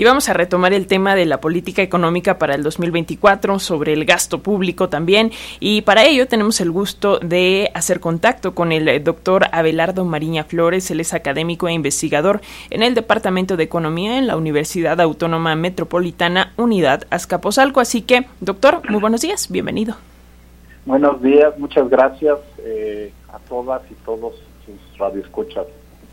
Y vamos a retomar el tema de la política económica para el 2024, sobre el gasto público también. Y para ello tenemos el gusto de hacer contacto con el doctor Abelardo Mariña Flores. Él es académico e investigador en el Departamento de Economía en la Universidad Autónoma Metropolitana Unidad Azcapotzalco. Así que, doctor, muy buenos días, bienvenido. Buenos días, muchas gracias eh, a todas y todos sus radioescuchas.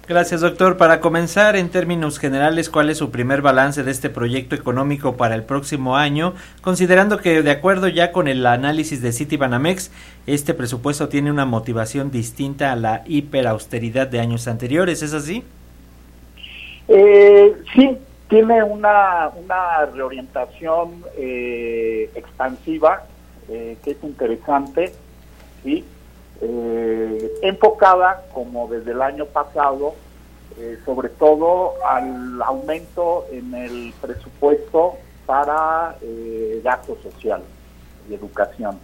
Gracias, doctor. Para comenzar, en términos generales, ¿cuál es su primer balance de este proyecto económico para el próximo año? Considerando que, de acuerdo ya con el análisis de Citibanamex, este presupuesto tiene una motivación distinta a la hiperausteridad de años anteriores, ¿es así? Eh, sí, tiene una, una reorientación eh, expansiva eh, que es interesante, ¿sí? Eh, enfocada, como desde el año pasado, eh, sobre todo al aumento en el presupuesto para eh, gasto social y educación.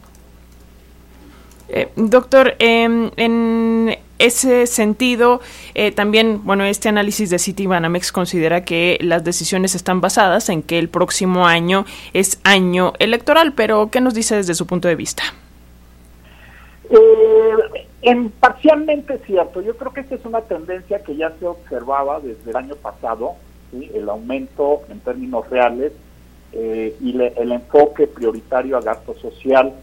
Eh, doctor, em, en ese sentido, eh, también, bueno, este análisis de Citibanamex considera que las decisiones están basadas en que el próximo año es año electoral, pero ¿qué nos dice desde su punto de vista? En parcialmente cierto. Yo creo que esta es una tendencia que ya se observaba desde el año pasado, el aumento en términos reales eh, y el enfoque prioritario a gasto social.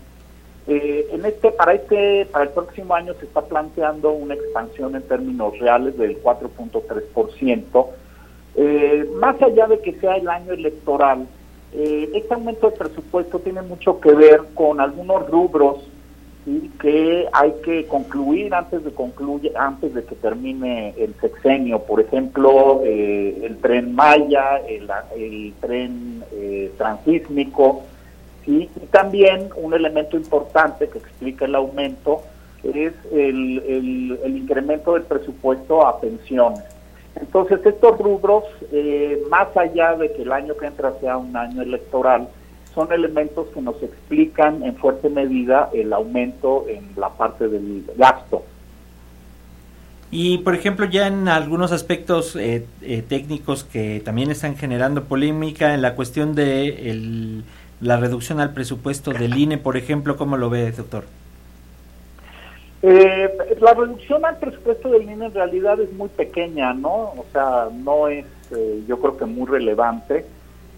Eh, en este para este para el próximo año se está planteando una expansión en términos reales del 4.3%. Eh, más allá de que sea el año electoral, eh, este aumento de presupuesto tiene mucho que ver con algunos rubros ¿sí? que hay que concluir antes de concluye, antes de que termine el sexenio. Por ejemplo, eh, el tren Maya, el, el tren eh, transísmico, ¿sí? y también un elemento importante que explica el aumento es el, el, el incremento del presupuesto a pensiones. Entonces, estos rubros, eh, más allá de que el año que entra sea un año electoral, son elementos que nos explican en fuerte medida el aumento en la parte del gasto. Y, por ejemplo, ya en algunos aspectos eh, eh, técnicos que también están generando polémica, en la cuestión de el, la reducción al presupuesto del INE, por ejemplo, ¿cómo lo ve, doctor? Eh, la reducción al presupuesto del INE en realidad es muy pequeña, ¿no? O sea, no es, eh, yo creo que muy relevante.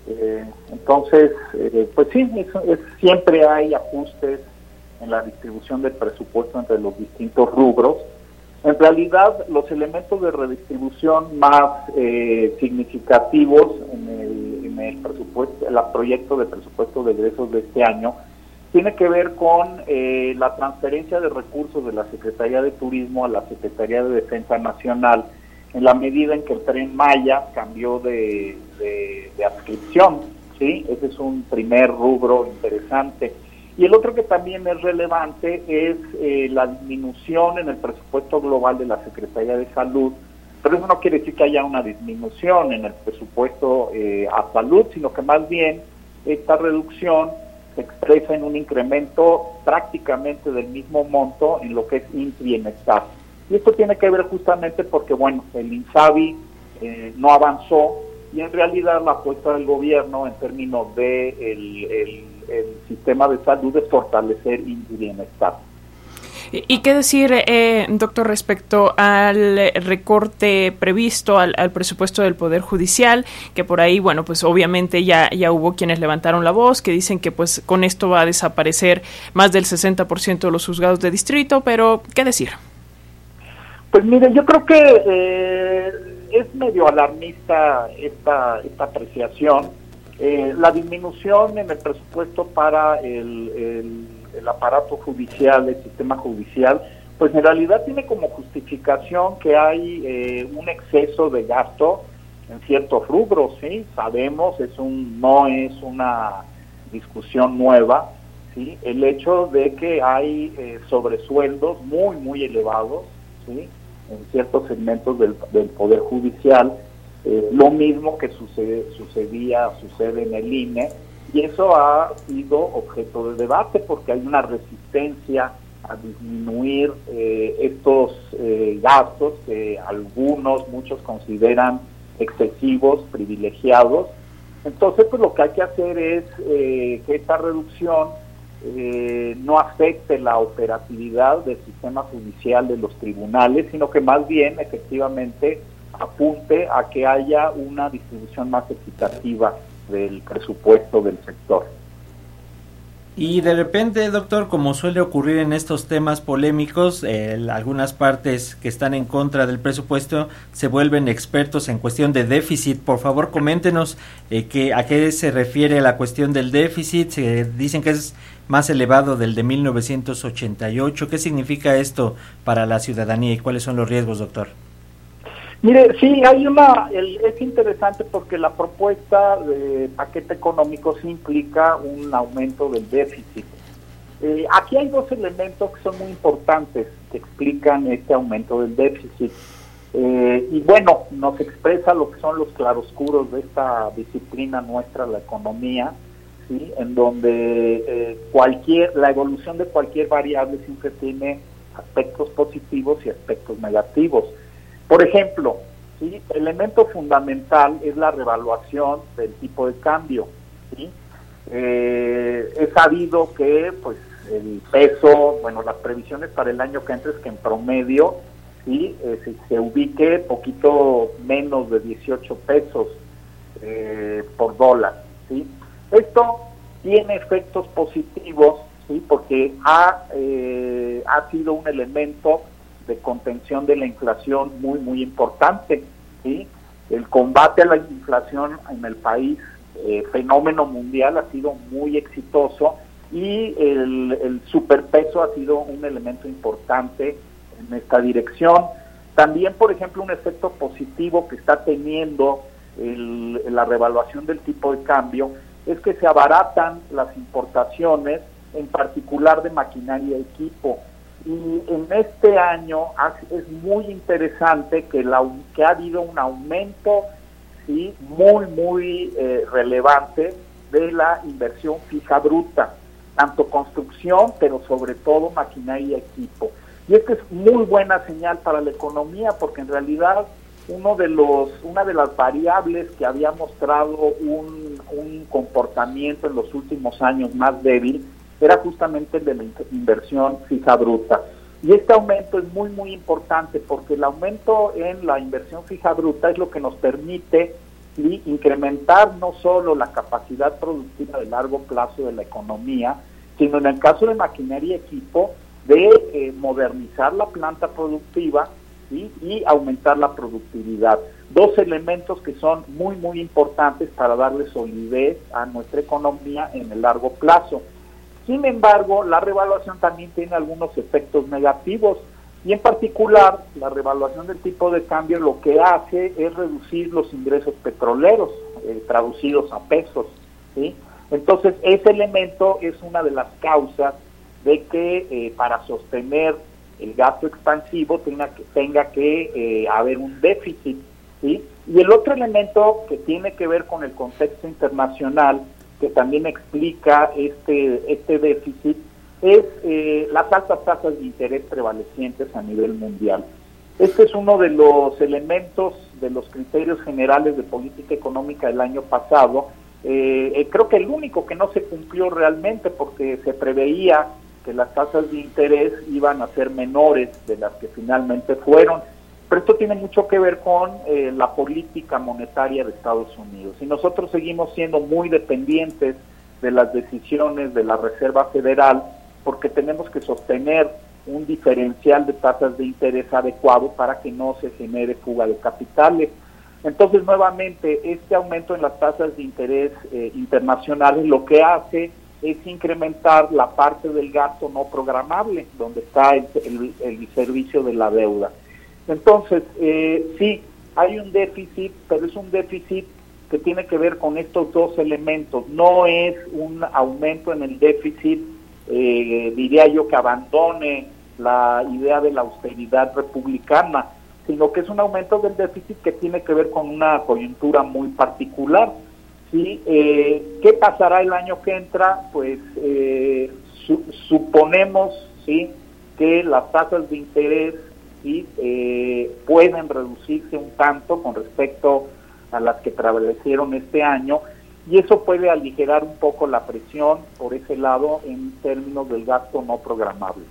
Eh, entonces, eh, pues sí, es, siempre hay ajustes en la distribución del presupuesto entre los distintos rubros. En realidad, los elementos de redistribución más eh, significativos en el, en el presupuesto, el proyecto de presupuesto de egresos de este año, tiene que ver con eh, la transferencia de recursos de la Secretaría de Turismo a la Secretaría de Defensa Nacional en la medida en que el tren Maya cambió de, de, adscripción, ¿sí? Ese es un primer rubro interesante. Y el otro que también es relevante es eh, la disminución en el presupuesto global de la Secretaría de Salud, pero eso no quiere decir que haya una disminución en el presupuesto eh, a salud, sino que más bien esta reducción se expresa en un incremento prácticamente del mismo monto en lo que es Bienestar. Y esto tiene que ver justamente porque, bueno, el INSABI eh, no avanzó y en realidad la apuesta del gobierno en términos de el, el, sistema de salud es fortalecer INSS Bienestar. ¿Y qué decir, eh, doctor, respecto al recorte previsto al, al, presupuesto del Poder Judicial? Que por ahí, bueno, pues obviamente ya, ya hubo quienes levantaron la voz, que dicen que pues con esto va a desaparecer más del 60% de los juzgados de distrito, pero ¿qué decir? Pues mire, yo creo que eh, es medio alarmista esta, esta apreciación. Eh, la disminución en el presupuesto para el, el aparato judicial, el sistema judicial, pues en realidad tiene como justificación que hay eh, un exceso de gasto en ciertos rubros, sí, sabemos, es un, no es una discusión nueva, sí, el hecho de que hay eh, sobresueldos muy, muy elevados, sí, en ciertos segmentos del, poder judicial, eh, lo mismo que sucede, sucedía, sucede en el INE, y eso ha sido objeto de debate porque hay una resistencia a disminuir eh, estos eh, gastos que algunos, muchos consideran excesivos, privilegiados, Entonces, pues lo que hay que hacer es que esta reducción no afecte la operatividad del sistema judicial de los tribunales, sino que más bien efectivamente apunte a que haya una distribución más equitativa del presupuesto del sector. Y de repente, doctor, como suele ocurrir en estos temas polémicos, algunas partes que están en contra del presupuesto se vuelven expertos en cuestión de déficit. Por favor, coméntenos eh, que, a qué se refiere la cuestión del déficit. Se dicen que es más elevado del de 1988. ¿Qué significa esto para la ciudadanía y cuáles son los riesgos, doctor? Mire, sí, hay una, es interesante porque la propuesta de paquete económico sí implica un aumento del déficit. Eh, aquí hay dos elementos que son muy importantes que explican este aumento del déficit. Eh, y bueno, nos expresa lo que son los claroscuros de esta disciplina nuestra, la economía, ¿sí? en donde eh, cualquier, la evolución de cualquier variable siempre tiene aspectos positivos y aspectos negativos. Por ejemplo, ¿sí? el elemento fundamental es la revaluación del tipo de cambio. ¿sí? Eh, es sabido que pues el peso, bueno, las previsiones para el año que entra es que en promedio ¿sí? Eh, se, ubique poquito menos de 18 pesos eh, por dólar. ¿sí? Esto tiene efectos positivos ¿sí? porque ha, ha sido un elemento contención de la inflación muy, muy importante. ¿sí? El combate a la inflación en el país, eh, fenómeno mundial, ha sido muy exitoso y el, el superpeso ha sido un elemento importante en esta dirección. También, por ejemplo, un efecto positivo que está teniendo el, la revaluación del tipo de cambio es que se abaratan las importaciones, en particular de maquinaria y equipo. Y en este año es muy interesante que, la, que ha habido un aumento sí muy, muy eh, relevante de la inversión fija bruta, tanto construcción, pero sobre todo maquinaria y equipo. Y esto es muy buena señal para la economía porque en realidad uno de los, una de las variables que había mostrado un, un comportamiento en los últimos años más débil era justamente el de la inversión fija bruta. Y este aumento es muy, muy importante porque el aumento en la inversión fija bruta es lo que nos permite incrementar no solo la capacidad productiva de largo plazo de la economía, sino en el caso de maquinaria y equipo, de eh, modernizar la planta productiva y aumentar la productividad. Dos elementos que son muy, muy importantes para darle solidez a nuestra economía en el largo plazo. Sin embargo, la revaluación también tiene algunos efectos negativos y en particular la revaluación del tipo de cambio lo que hace es reducir los ingresos petroleros eh, traducidos a pesos. ¿sí? Entonces, ese elemento es una de las causas de que eh, para sostener el gasto expansivo tenga que, tenga que eh, haber un déficit. ¿sí? Y el otro elemento que tiene que ver con el contexto internacional que también explica este, este déficit es eh, las altas tasas de interés prevalecientes a nivel mundial. Este es uno de los elementos de los criterios generales de política económica del año pasado. Eh, eh, creo que el único que no se cumplió realmente porque se preveía que las tasas de interés iban a ser menores de las que finalmente fueron pero esto tiene mucho que ver con eh, la política monetaria de Estados Unidos. Y nosotros seguimos siendo muy dependientes de las decisiones de la Reserva Federal porque tenemos que sostener un diferencial de tasas de interés adecuado para que no se genere fuga de capitales. Entonces, nuevamente, este aumento en las tasas de interés eh, internacionales lo que hace es incrementar la parte del gasto no programable, donde está el servicio de la deuda. Entonces, eh, sí, hay un déficit, pero es un déficit que tiene que ver con estos dos elementos. No es un aumento en el déficit, eh, diría yo, que abandone la idea de la austeridad republicana, sino que es un aumento del déficit que tiene que ver con una coyuntura muy particular. ¿sí? Eh, ¿Qué pasará el año que entra? Pues eh, suponemos ¿sí? que las tasas de interés y eh, pueden reducirse un tanto con respecto a las que prevalecieron este año y eso puede aligerar un poco la presión por ese lado en términos del gasto no programable.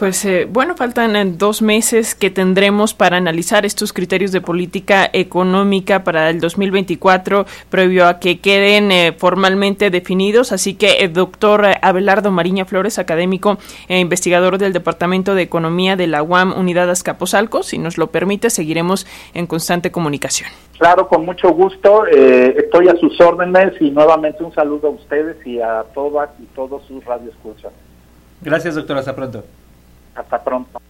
Pues eh, bueno, faltan eh, dos meses que tendremos para analizar estos criterios de política económica para el 2024, previo a que queden eh, formalmente definidos. Así que, doctor Abelardo Mariña Flores, académico e investigador del Departamento de Economía de la UAM Unidad Azcapotzalco, si nos lo permite, seguiremos en constante comunicación. Claro, con mucho gusto. estoy a sus órdenes y nuevamente un saludo a ustedes y a todas y todos sus radioescuchas. Gracias, doctor. Hasta pronto. Hasta pronto.